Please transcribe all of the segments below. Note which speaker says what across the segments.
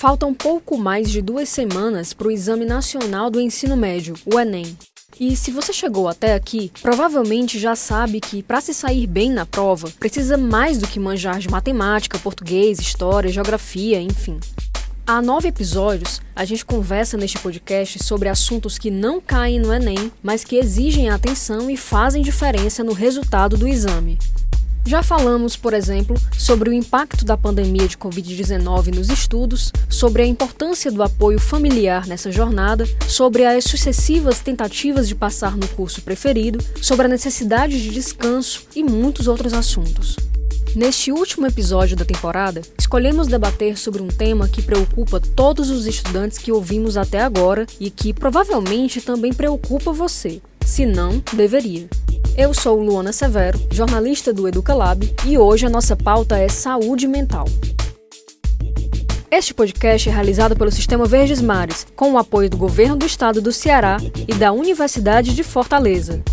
Speaker 1: Faltam pouco mais de duas semanas para o Exame Nacional do Ensino Médio, o Enem. E se você chegou até aqui, provavelmente já sabe que para se sair bem na prova, precisa mais do que manjar de matemática, português, história, geografia, enfim. Há nove episódios, a gente conversa neste podcast sobre assuntos que não caem no Enem, mas que exigem atenção e fazem diferença no resultado do exame. Já falamos, por exemplo, sobre o impacto da pandemia de Covid-19 nos estudos, sobre a importância do apoio familiar nessa jornada, sobre as sucessivas tentativas de passar no curso preferido, sobre a necessidade de descanso e muitos outros assuntos. Neste último episódio da temporada, escolhemos debater sobre um tema que preocupa todos os estudantes que ouvimos até agora e que provavelmente também preocupa você. Se não, deveria. Eu sou Luana Severo, jornalista do Educalab, e hoje a nossa pauta é saúde mental. Este podcast é realizado pelo Sistema Verdes Mares, com o apoio do Governo do Estado do Ceará e da Universidade de Fortaleza.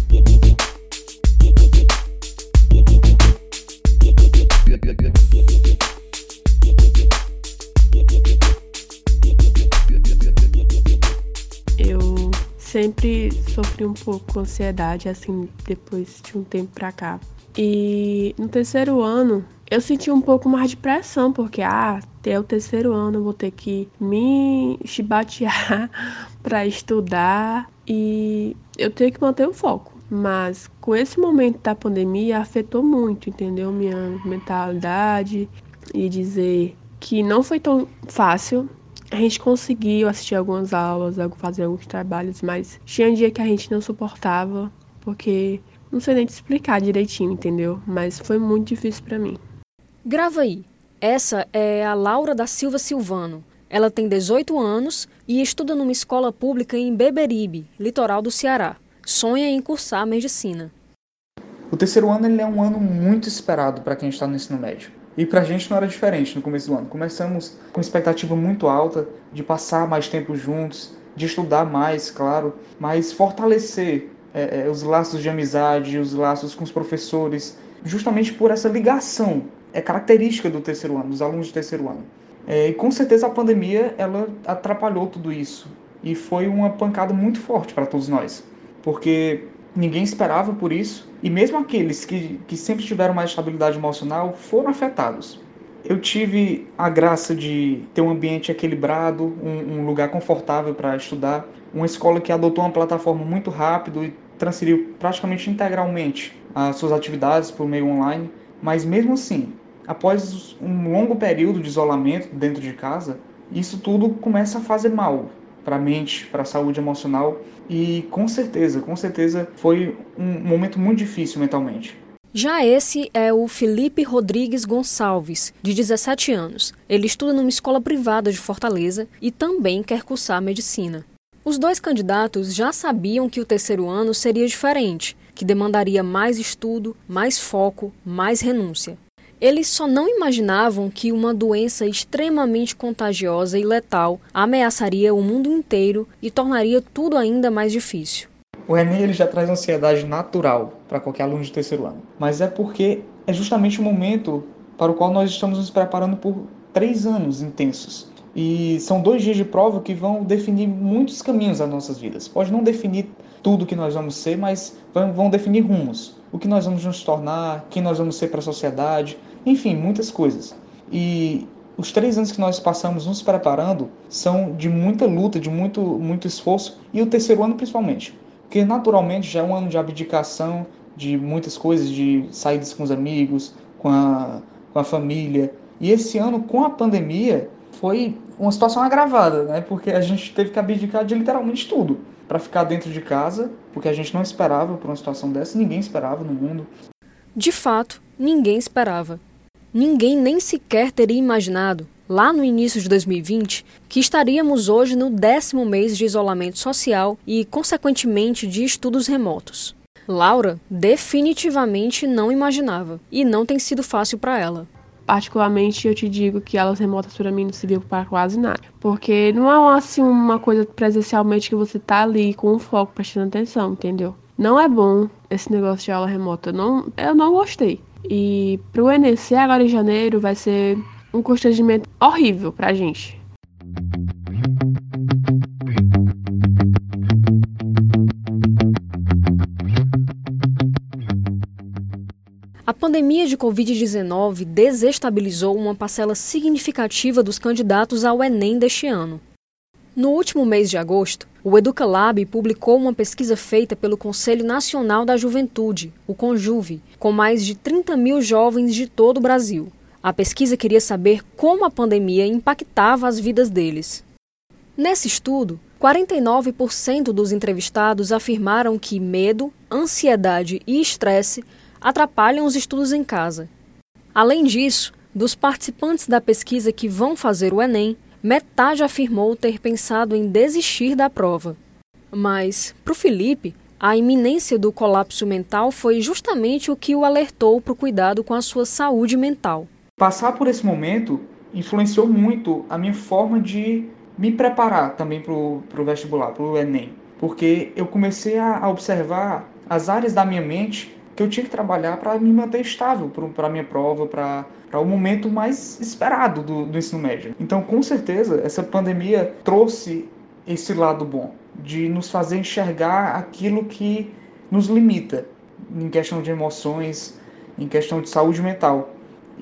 Speaker 2: Sempre sofri um pouco ansiedade, assim, depois de um tempo pra cá. E no terceiro ano, eu senti um pouco mais de pressão, porque, ah, até o terceiro ano eu vou ter que me chibatear para estudar e eu tenho que manter o foco. Mas com esse momento da pandemia afetou muito, entendeu? Minha mentalidade e dizer que não foi tão fácil a gente conseguiu assistir algumas aulas, fazer alguns trabalhos, mas tinha um dia que a gente não suportava, porque não sei nem te explicar direitinho, entendeu? Mas foi muito difícil para mim.
Speaker 1: Grava aí. Essa é a Laura da Silva Silvano. Ela tem 18 anos e estuda numa escola pública em Beberibe, litoral do Ceará. Sonha em cursar medicina.
Speaker 3: O terceiro ano ele é um ano muito esperado para quem está no ensino médio. E para a gente não era diferente no começo do ano. Começamos com expectativa muito alta de passar mais tempo juntos, de estudar mais, claro, mas fortalecer é, é, os laços de amizade, os laços com os professores, justamente por essa ligação. É característica do terceiro ano, dos alunos do terceiro ano. É, e com certeza a pandemia ela atrapalhou tudo isso e foi uma pancada muito forte para todos nós, porque ninguém esperava por isso, e mesmo aqueles que, que sempre tiveram mais estabilidade emocional foram afetados. Eu tive a graça de ter um ambiente equilibrado, um, um lugar confortável para estudar, uma escola que adotou uma plataforma muito rápido e transferiu praticamente integralmente as suas atividades por meio online, mas mesmo assim, após um longo período de isolamento dentro de casa, isso tudo começa a fazer mal para a mente, para a saúde emocional e com certeza, com certeza foi um momento muito difícil mentalmente.
Speaker 1: Já esse é o Felipe Rodrigues Gonçalves, de 17 anos. Ele estuda numa escola privada de Fortaleza e também quer cursar medicina. Os dois candidatos já sabiam que o terceiro ano seria diferente, que demandaria mais estudo, mais foco, mais renúncia. Eles só não imaginavam que uma doença extremamente contagiosa e letal ameaçaria o mundo inteiro e tornaria tudo ainda mais difícil.
Speaker 3: O Enem ele já traz ansiedade natural para qualquer aluno de terceiro ano, mas é porque é justamente o momento para o qual nós estamos nos preparando por três anos intensos. E são dois dias de prova que vão definir muitos caminhos das nossas vidas. Pode não definir tudo que nós vamos ser, mas vão definir rumos. O que nós vamos nos tornar, quem nós vamos ser para a sociedade, enfim, muitas coisas. E os três anos que nós passamos nos preparando são de muita luta, de muito, muito esforço, e o terceiro ano principalmente. Porque naturalmente já é um ano de abdicação de muitas coisas, de saídas com os amigos, com a, com a família. E esse ano, com a pandemia, foi uma situação agravada, né? Porque a gente teve que abdicar de literalmente tudo para ficar dentro de casa, porque a gente não esperava por uma situação dessa, ninguém esperava no mundo.
Speaker 1: De fato, ninguém esperava. Ninguém nem sequer teria imaginado, lá no início de 2020, que estaríamos hoje no décimo mês de isolamento social e, consequentemente, de estudos remotos. Laura definitivamente não imaginava, e não tem sido fácil para ela.
Speaker 2: Particularmente, eu te digo que aulas remotas para mim não serviu para quase nada. Porque não é assim uma coisa presencialmente que você tá ali com o foco prestando atenção, entendeu? Não é bom esse negócio de aula remota. Não, eu não gostei. E para o ENEM agora em janeiro vai ser um constrangimento horrível para a gente.
Speaker 1: A pandemia de Covid-19 desestabilizou uma parcela significativa dos candidatos ao Enem deste ano. No último mês de agosto, o Educalab publicou uma pesquisa feita pelo Conselho Nacional da Juventude, o CONJUVE, com mais de 30 mil jovens de todo o Brasil. A pesquisa queria saber como a pandemia impactava as vidas deles. Nesse estudo, 49% dos entrevistados afirmaram que medo, ansiedade e estresse atrapalham os estudos em casa. Além disso, dos participantes da pesquisa que vão fazer o Enem, metade afirmou ter pensado em desistir da prova. Mas, para o Felipe, a iminência do colapso mental foi justamente o que o alertou para o cuidado com a sua saúde mental.
Speaker 3: Passar por esse momento influenciou muito a minha forma de me preparar também para o vestibular, para o Enem. Porque eu comecei a observar as áreas da minha mente que eu tinha que trabalhar para me manter estável para a minha prova, para o momento mais esperado do, do ensino médio. Então, com certeza, essa pandemia trouxe esse lado bom, de nos fazer enxergar aquilo que nos limita em questão de emoções, em questão de saúde mental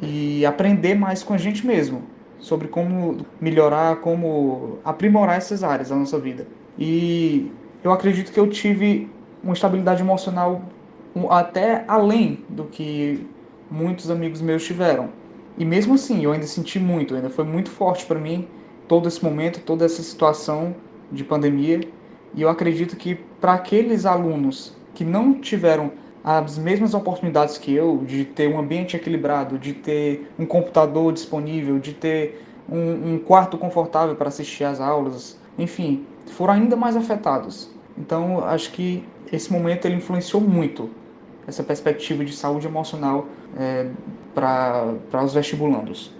Speaker 3: e aprender mais com a gente mesmo sobre como melhorar, como aprimorar essas áreas da nossa vida. E eu acredito que eu tive uma estabilidade emocional até além do que muitos amigos meus tiveram. E mesmo assim, eu ainda senti muito, ainda foi muito forte para mim todo esse momento, toda essa situação de pandemia. E eu acredito que para aqueles alunos que não tiveram as mesmas oportunidades que eu, de ter um ambiente equilibrado, de ter um computador disponível, de ter um, um quarto confortável para assistir às aulas, enfim, foram ainda mais afetados. Então, acho que esse momento ele influenciou muito essa perspectiva de saúde emocional é, para os vestibulandos.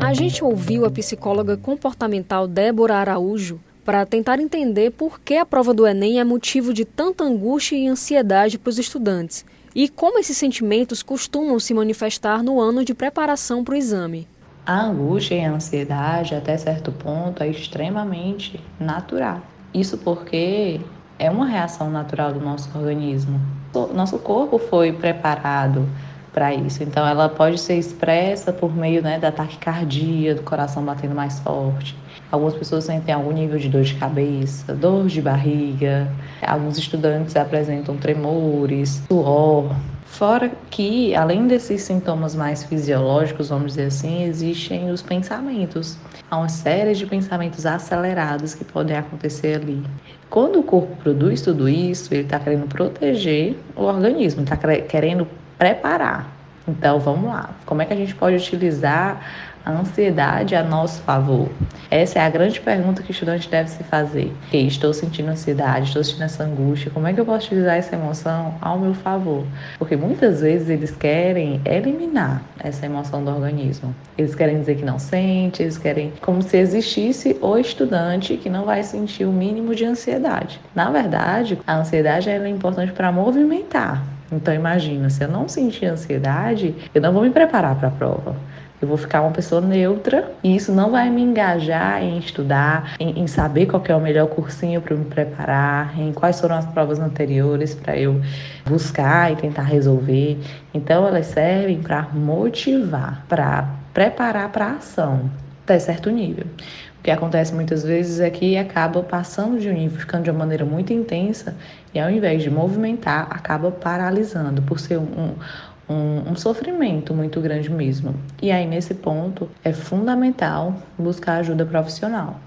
Speaker 1: A gente ouviu a psicóloga comportamental Débora Araújo para tentar entender por que a prova do Enem é motivo de tanta angústia e ansiedade para os estudantes e como esses sentimentos costumam se manifestar no ano de preparação para o exame.
Speaker 4: A angústia e a ansiedade, até certo ponto, é extremamente natural. Isso porque é uma reação natural do nosso organismo. Nosso corpo foi preparado para isso. Então, ela pode ser expressa por meio né, da taquicardia, do coração batendo mais forte. Algumas pessoas sentem algum nível de dor de cabeça, dor de barriga. Alguns estudantes apresentam tremores, suor. Fora que, além desses sintomas mais fisiológicos, vamos dizer assim, existem os pensamentos. Há uma série de pensamentos acelerados que podem acontecer ali. Quando o corpo produz tudo isso, ele está querendo proteger o organismo, está querendo preparar. Então vamos lá. Como é que a gente pode utilizar a ansiedade a nosso favor? Essa é a grande pergunta que o estudante deve se fazer. Okay, estou sentindo ansiedade, estou sentindo essa angústia, como é que eu posso utilizar essa emoção ao meu favor? Porque muitas vezes eles querem eliminar essa emoção do organismo. Eles querem dizer que não sente, eles querem como se existisse o estudante que não vai sentir o mínimo de ansiedade. Na verdade, a ansiedade é importante para movimentar então imagina, se eu não sentir ansiedade, eu não vou me preparar para a prova. Eu vou ficar uma pessoa neutra e isso não vai me engajar em estudar, em, em saber qual é o melhor cursinho para me preparar, em quais foram as provas anteriores para eu buscar e tentar resolver. Então elas servem para motivar, para preparar para a ação até certo nível. O que acontece muitas vezes é que acaba passando de um nível, ficando de uma maneira muito intensa, e ao invés de movimentar, acaba paralisando, por ser um, um, um, sofrimento muito grande mesmo. E aí, nesse ponto, é fundamental buscar ajuda profissional.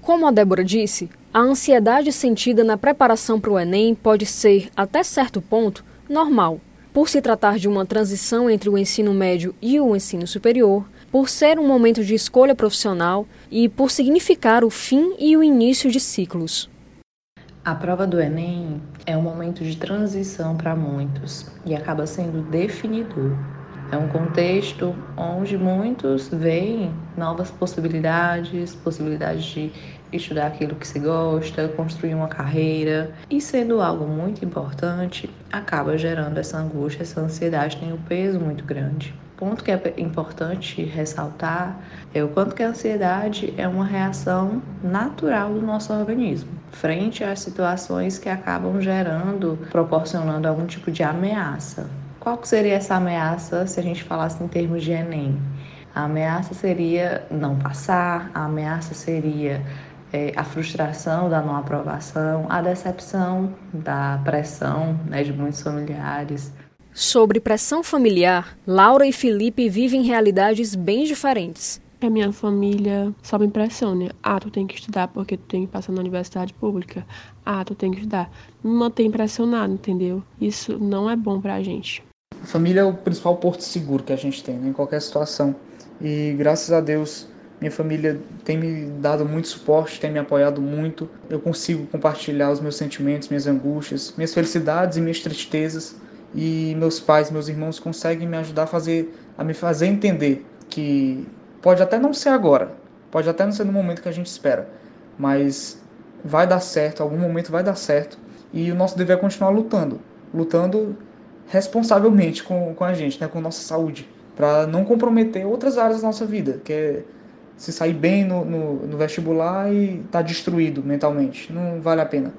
Speaker 1: Como a Débora disse, a ansiedade sentida na preparação para o Enem pode ser, até certo ponto, normal. Por se tratar de uma transição entre o ensino médio e o ensino superior, por ser um momento de escolha profissional e por significar o fim e o início de ciclos.
Speaker 4: A prova do Enem é um momento de transição para muitos e acaba sendo definidor. É um contexto onde muitos veem novas possibilidades, possibilidades de estudar aquilo que se gosta, construir uma carreira e sendo algo muito importante, acaba gerando essa angústia, essa ansiedade tem um peso muito grande. ponto que é importante ressaltar é o quanto que a ansiedade é uma reação natural do nosso organismo frente às situações que acabam gerando, proporcionando algum tipo de ameaça. Qual seria essa ameaça se a gente falasse em termos de Enem? A ameaça seria não passar, a ameaça seria é, a frustração da não aprovação, a decepção da pressão né, de muitos familiares.
Speaker 1: Sobre pressão familiar, Laura e Felipe vivem realidades bem diferentes
Speaker 2: a minha família só me impressiona. Ah, tu tem que estudar porque tu tem que passar na universidade pública. Ah, tu tem que estudar. Me mantém impressionado, entendeu? Isso não é bom pra gente.
Speaker 3: A família é o principal porto seguro que a gente tem né, em qualquer situação. E graças a Deus, minha família tem me dado muito suporte, tem me apoiado muito. Eu consigo compartilhar os meus sentimentos, minhas angústias, minhas felicidades e minhas tristezas. E meus pais, meus irmãos conseguem me ajudar a fazer a me fazer entender que Pode até não ser agora, pode até não ser no momento que a gente espera, mas vai dar certo, algum momento vai dar certo e o nosso dever é continuar lutando, lutando responsavelmente com, com a gente, né, com nossa saúde, para não comprometer outras áreas da nossa vida, que é se sair bem no, no, no vestibular e estar tá destruído mentalmente. Não vale a pena.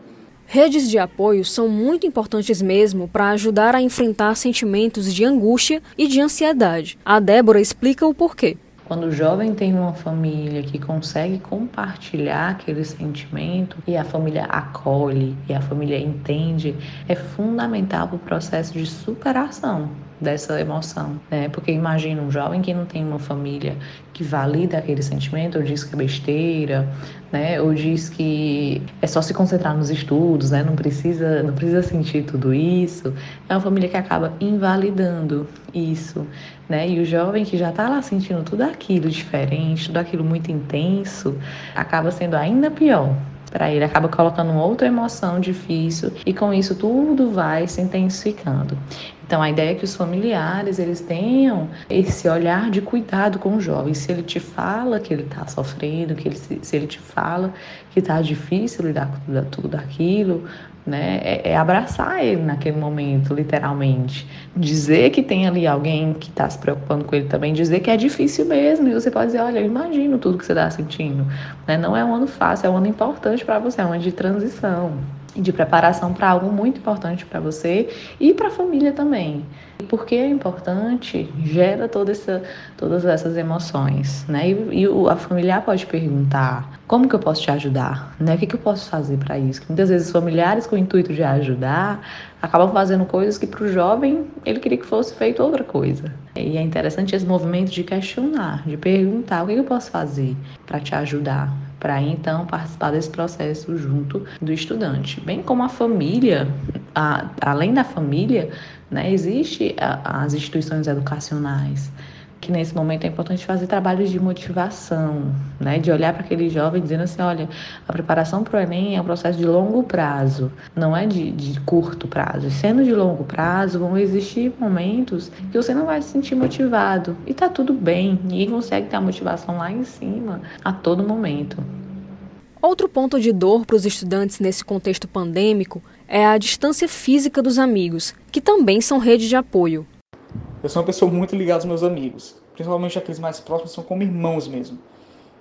Speaker 1: Redes de apoio são muito importantes mesmo para ajudar a enfrentar sentimentos de angústia e de ansiedade. A Débora explica o porquê.
Speaker 4: Quando o jovem tem uma família que consegue compartilhar aquele sentimento e a família acolhe e a família entende, é fundamental para o processo de superação dessa emoção, né? Porque imagina um jovem que não tem uma família que valida aquele sentimento, ou diz que é besteira, né? Ou diz que é só se concentrar nos estudos, né? Não precisa, não precisa sentir tudo isso. É uma família que acaba invalidando isso, né? E o jovem que já está lá sentindo tudo aquilo diferente, tudo aquilo muito intenso, acaba sendo ainda pior, para ele, acaba colocando outra emoção difícil e com isso tudo vai se intensificando. Então a ideia é que os familiares eles tenham esse olhar de cuidado com o jovem. Se ele te fala que ele está sofrendo, que ele, se ele te fala que está difícil lidar com tudo, tudo aquilo, né? É, é, abraçar ele naquele momento, literalmente. Dizer que tem ali alguém que está se preocupando com ele também, dizer que é difícil mesmo. E você pode dizer, olha, eu imagino tudo que você está sentindo. Né? Não é um ano fácil, é um ano importante para você, é um ano de transição de preparação para algo muito importante para você e para a família também. Porque é importante, gera toda essa, todas essas emoções, né? E, e o, a familiar pode perguntar: como que eu posso te ajudar? Né? O que, que eu posso fazer para isso? Muitas vezes, familiares com o intuito de ajudar acabam fazendo coisas que para o jovem ele queria que fosse feito outra coisa. E é interessante esse movimento de questionar, de perguntar: o que, eu posso fazer para te ajudar? para então participar desse processo junto do estudante. Bem como a família, a, além da família, né, existe a, as instituições educacionais que nesse momento é importante fazer trabalhos de motivação, né? de olhar para aquele jovem dizendo assim, olha, a preparação para o Enem é um processo de longo prazo, não é de, de curto prazo. E sendo de longo prazo, vão existir momentos que você não vai se sentir motivado. E tá tudo bem, ninguém consegue ter a motivação lá em cima a todo momento.
Speaker 1: Outro ponto de dor para os estudantes nesse contexto pandêmico é a distância física dos amigos, que também são rede de apoio.
Speaker 3: Eu sou uma pessoa muito ligada aos meus amigos, principalmente aqueles mais próximos, são como irmãos mesmo.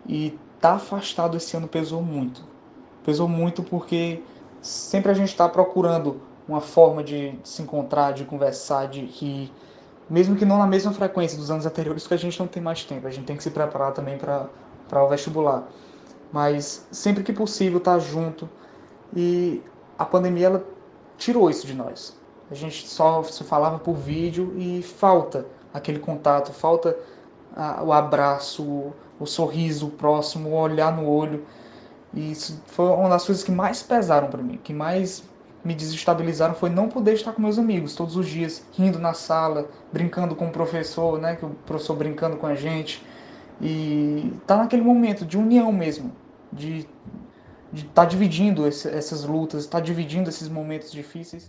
Speaker 3: E tá afastado esse ano pesou muito. Pesou muito porque sempre a gente está procurando uma forma de se encontrar, de conversar, de rir, mesmo que não na mesma frequência dos anos anteriores, porque a gente não tem mais tempo, a gente tem que se preparar também para o vestibular. Mas sempre que possível estar tá junto. E a pandemia ela tirou isso de nós. A gente só se falava por vídeo e falta aquele contato, falta o abraço, o, o sorriso próximo, o olhar no olho. E isso foi uma das coisas que mais pesaram para mim, que mais me desestabilizaram foi não poder estar com meus amigos todos os dias, rindo na sala, brincando com o professor, né, que o professor brincando com a gente. E tá naquele momento de união mesmo, de estar tá dividindo esse, essas lutas, estar tá dividindo esses momentos difíceis.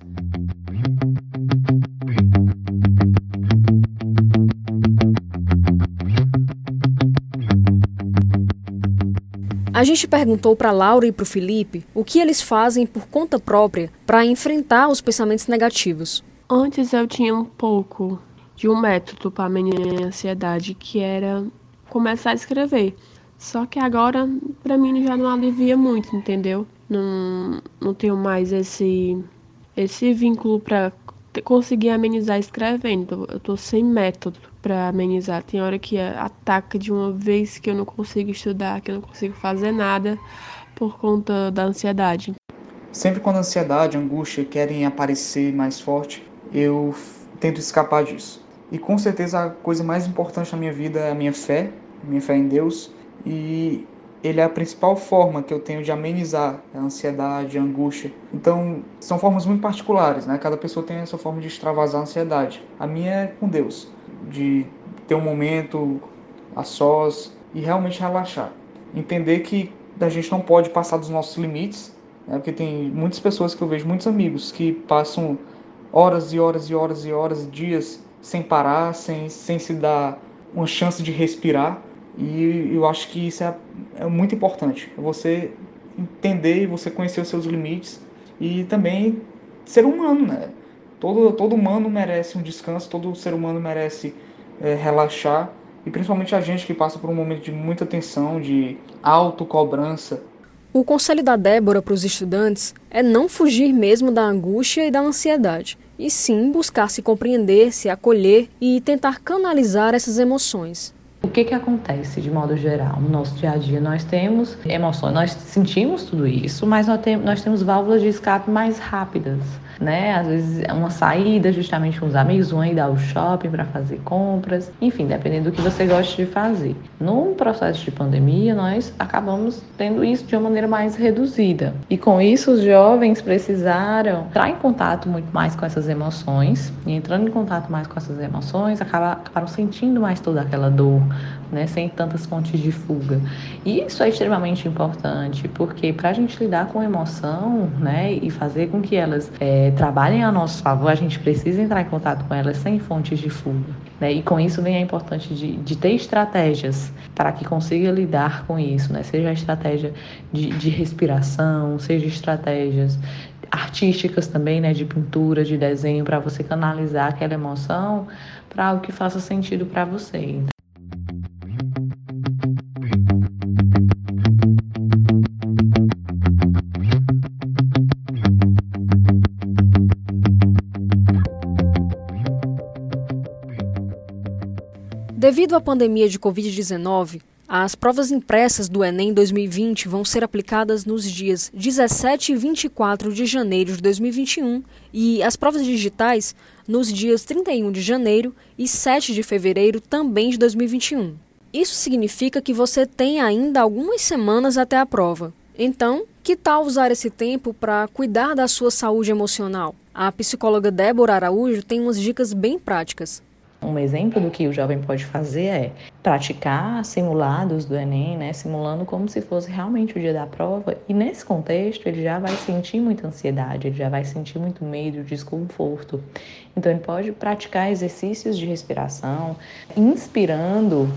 Speaker 1: A gente perguntou para Laura e para o Felipe o que eles fazem por conta própria para enfrentar os pensamentos negativos.
Speaker 2: Antes eu tinha um pouco de um método para amenizar a ansiedade, que era começar a escrever. Só que agora, para mim, já não alivia muito, entendeu? Não, não tenho mais esse, esse vínculo para conseguir amenizar escrevendo. Eu tô sem método para amenizar. Tem hora que ataca de uma vez que eu não consigo estudar, que eu não consigo fazer nada por conta da ansiedade.
Speaker 3: Sempre quando a ansiedade, a angústia querem aparecer mais forte, eu tento escapar disso. E com certeza a coisa mais importante na minha vida é a minha fé, minha fé em Deus, e ele é a principal forma que eu tenho de amenizar a ansiedade, a angústia. Então, são formas muito particulares, né? Cada pessoa tem a sua forma de extravasar a ansiedade. A minha é com Deus, de ter um momento a sós e realmente relaxar. Entender que a gente não pode passar dos nossos limites, né? Porque tem muitas pessoas que eu vejo, muitos amigos, que passam horas e horas e horas e horas, dias sem parar, sem, sem se dar uma chance de respirar e eu acho que isso é, é muito importante. É você entender e você conhecer os seus limites e também ser humano, né? Todo, todo humano merece um descanso, todo ser humano merece é, relaxar e principalmente a gente que passa por um momento de muita tensão, de autocobrança.
Speaker 1: O conselho da Débora para os estudantes é não fugir mesmo da angústia e da ansiedade, e sim buscar se compreender, se acolher e tentar canalizar essas emoções.
Speaker 4: O que, que acontece de modo geral no nosso dia a dia? Nós temos emoções, nós sentimos tudo isso, mas nós, tem, nós temos válvulas de escape mais rápidas né? Às vezes é uma saída justamente com os amigos, uma ida ao shopping para fazer compras, enfim, dependendo do que você gosta de fazer. No processo de pandemia, nós acabamos tendo isso de uma maneira mais reduzida. E com isso, os jovens precisaram entrar em contato muito mais com essas emoções, e entrando em contato mais com essas emoções, acabaram sentindo mais toda aquela dor, né, sem tantas fontes de fuga. E isso é extremamente importante, porque para a gente lidar com emoção né, e fazer com que elas é, trabalhem a nosso favor, a gente precisa entrar em contato com elas sem fontes de fuga. Né? E com isso vem a importância de, de ter estratégias para que consiga lidar com isso, né? seja a estratégia de, de respiração, seja estratégias artísticas também, né, de pintura, de desenho, para você canalizar aquela emoção para algo que faça sentido para você.
Speaker 1: Devido à pandemia de Covid-19, as provas impressas do Enem 2020 vão ser aplicadas nos dias 17 e 24 de janeiro de 2021 e as provas digitais nos dias 31 de janeiro e 7 de fevereiro também de 2021. Isso significa que você tem ainda algumas semanas até a prova. Então, que tal usar esse tempo para cuidar da sua saúde emocional? A psicóloga Débora Araújo tem umas dicas bem práticas.
Speaker 4: Um exemplo do que o jovem pode fazer é praticar simulados do Enem, né, simulando como se fosse realmente o dia da prova, e nesse contexto ele já vai sentir muita ansiedade, ele já vai sentir muito medo, desconforto. Então ele pode praticar exercícios de respiração, inspirando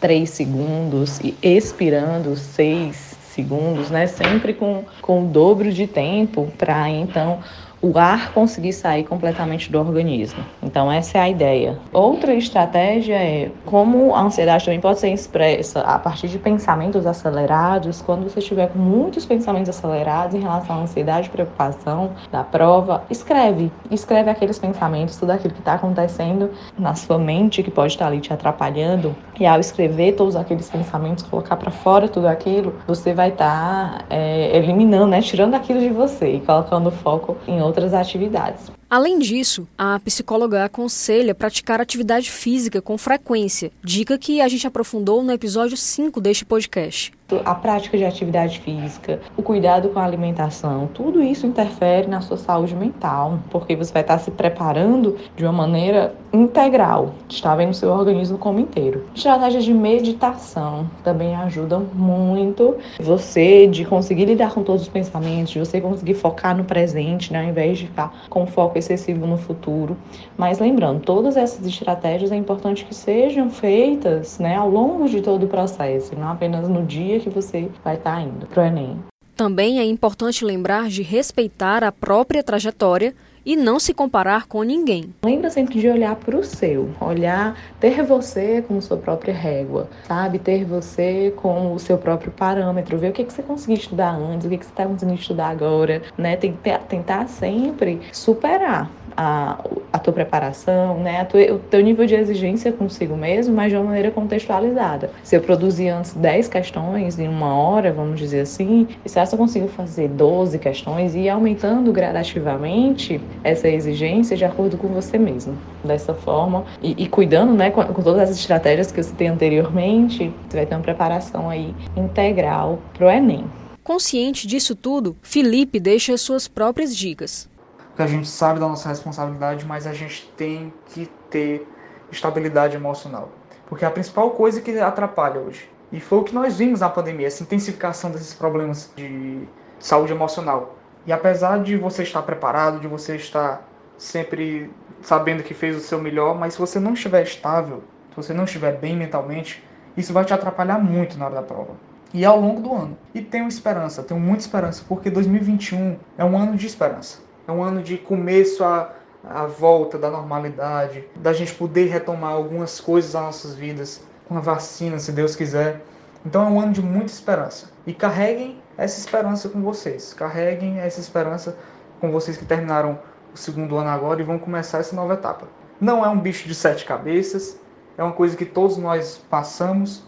Speaker 4: 3 segundos e expirando 6 segundos, né, sempre com, com o dobro de tempo para então o ar conseguir sair completamente do organismo. Então, essa é a ideia. Outra estratégia é como a ansiedade também pode ser expressa a partir de pensamentos acelerados. Quando você estiver com muitos pensamentos acelerados em relação à ansiedade preocupação da prova, escreve. Escreve aqueles pensamentos, tudo aquilo que está acontecendo na sua mente que pode estar ali te atrapalhando. E ao escrever todos aqueles pensamentos, colocar para fora tudo aquilo, você vai estar tá, é, eliminando, né, tirando aquilo de você e colocando foco em outro outras atividades.
Speaker 1: Além disso, a psicóloga aconselha praticar atividade física com frequência, dica que a gente aprofundou no episódio 5 deste podcast
Speaker 4: a prática de atividade física, o cuidado com a alimentação, tudo isso interfere na sua saúde mental, porque você vai estar se preparando de uma maneira integral, está vendo o seu organismo como inteiro. Estratégias de meditação também ajudam muito você de conseguir lidar com todos os pensamentos, de você conseguir focar no presente, né, ao invés de ficar com foco excessivo no futuro. Mas lembrando, todas essas estratégias é importante que sejam feitas né, ao longo de todo o processo, não apenas no dia que você vai estar indo para o Enem.
Speaker 1: Também é importante lembrar de respeitar a própria trajetória e não se comparar com ninguém.
Speaker 4: Lembra sempre de olhar para o seu, olhar, ter você como sua própria régua, sabe? Ter você como o seu próprio parâmetro, ver o que, que você conseguiu estudar antes, o que, que você está conseguindo estudar agora, né? Tentar, tentar sempre superar a, a tua preparação, né, a tua, o teu nível de exigência consigo mesmo, mas de uma maneira contextualizada. Se eu produzir antes 10 questões em uma hora, vamos dizer assim, e se eu consigo fazer 12 questões e aumentando gradativamente essa exigência de acordo com você mesmo. Dessa forma, e, e cuidando né, com, com, todas as estratégias que eu citei anteriormente, você vai ter uma preparação aí integral para o Enem.
Speaker 1: Consciente disso tudo, Felipe deixa suas próprias dicas
Speaker 3: porque a gente sabe da nossa responsabilidade, mas a gente tem que ter estabilidade emocional. Porque é a principal coisa que atrapalha hoje. E foi o que nós vimos na pandemia, essa intensificação desses problemas de saúde emocional. E apesar de você estar preparado, de você estar sempre sabendo que fez o seu melhor, mas se você não estiver estável, se você não estiver bem mentalmente, isso vai te atrapalhar muito na hora da prova. E ao longo do ano. E tenho esperança, tenho muita esperança, porque 2021 é um ano de esperança. É um ano de começo à, à volta da normalidade, da gente poder retomar algumas coisas das nossas vidas com a vacina, se Deus quiser. Então é um ano de muita esperança. E carreguem essa esperança com vocês. Carreguem essa esperança com vocês que terminaram o segundo ano agora e vão começar essa nova etapa. Não é um bicho de sete cabeças, é uma coisa que todos nós passamos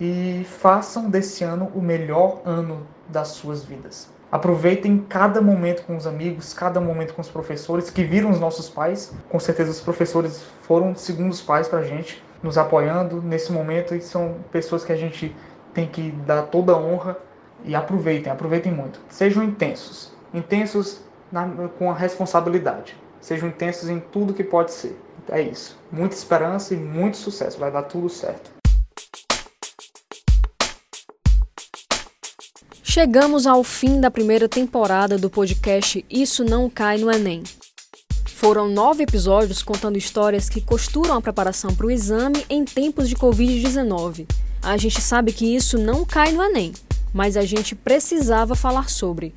Speaker 3: e façam desse ano o melhor ano das suas vidas. Aproveitem cada momento com os amigos, cada momento com os professores que viram os nossos pais. Com certeza os professores foram segundos pais para a gente, nos apoiando nesse momento e são pessoas que a gente tem que dar toda a honra e aproveitem, aproveitem muito. Sejam intensos, intensos na, com a responsabilidade. Sejam intensos em tudo que pode ser. É isso. Muita esperança e muito sucesso. Vai dar tudo certo.
Speaker 1: Chegamos ao fim da primeira temporada do podcast Isso Não Cai no Enem. Foram nove episódios contando histórias que costuram a preparação para o exame em tempos de Covid-19. A gente sabe que isso não cai no Enem, mas a gente precisava falar sobre.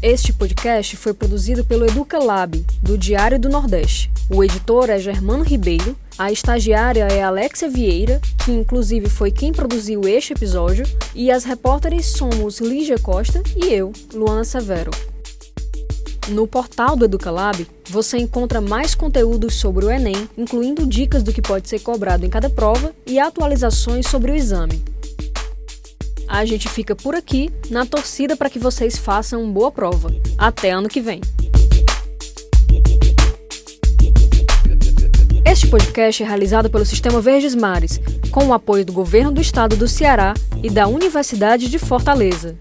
Speaker 1: Este podcast foi produzido pelo Educa Lab, do Diário do Nordeste. O editor é Germano Ribeiro a estagiária é Alexia Vieira, que inclusive foi quem produziu este episódio, e as repórteres somos Lígia Costa e eu, Luana Severo. No portal do Educalab, você encontra mais conteúdos sobre o Enem, incluindo dicas do que pode ser cobrado em cada prova e atualizações sobre o exame. A gente fica por aqui, na torcida para que vocês façam boa prova. Até ano que vem! Este podcast é realizado pelo Sistema Verdes Mares, com o apoio do Governo do Estado do Ceará e da Universidade de Fortaleza.